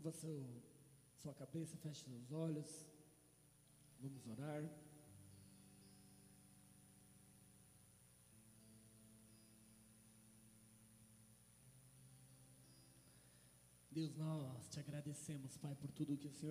Curva seu, sua cabeça, feche seus olhos. Vamos orar. Deus, nós te agradecemos, Pai, por tudo que o Senhor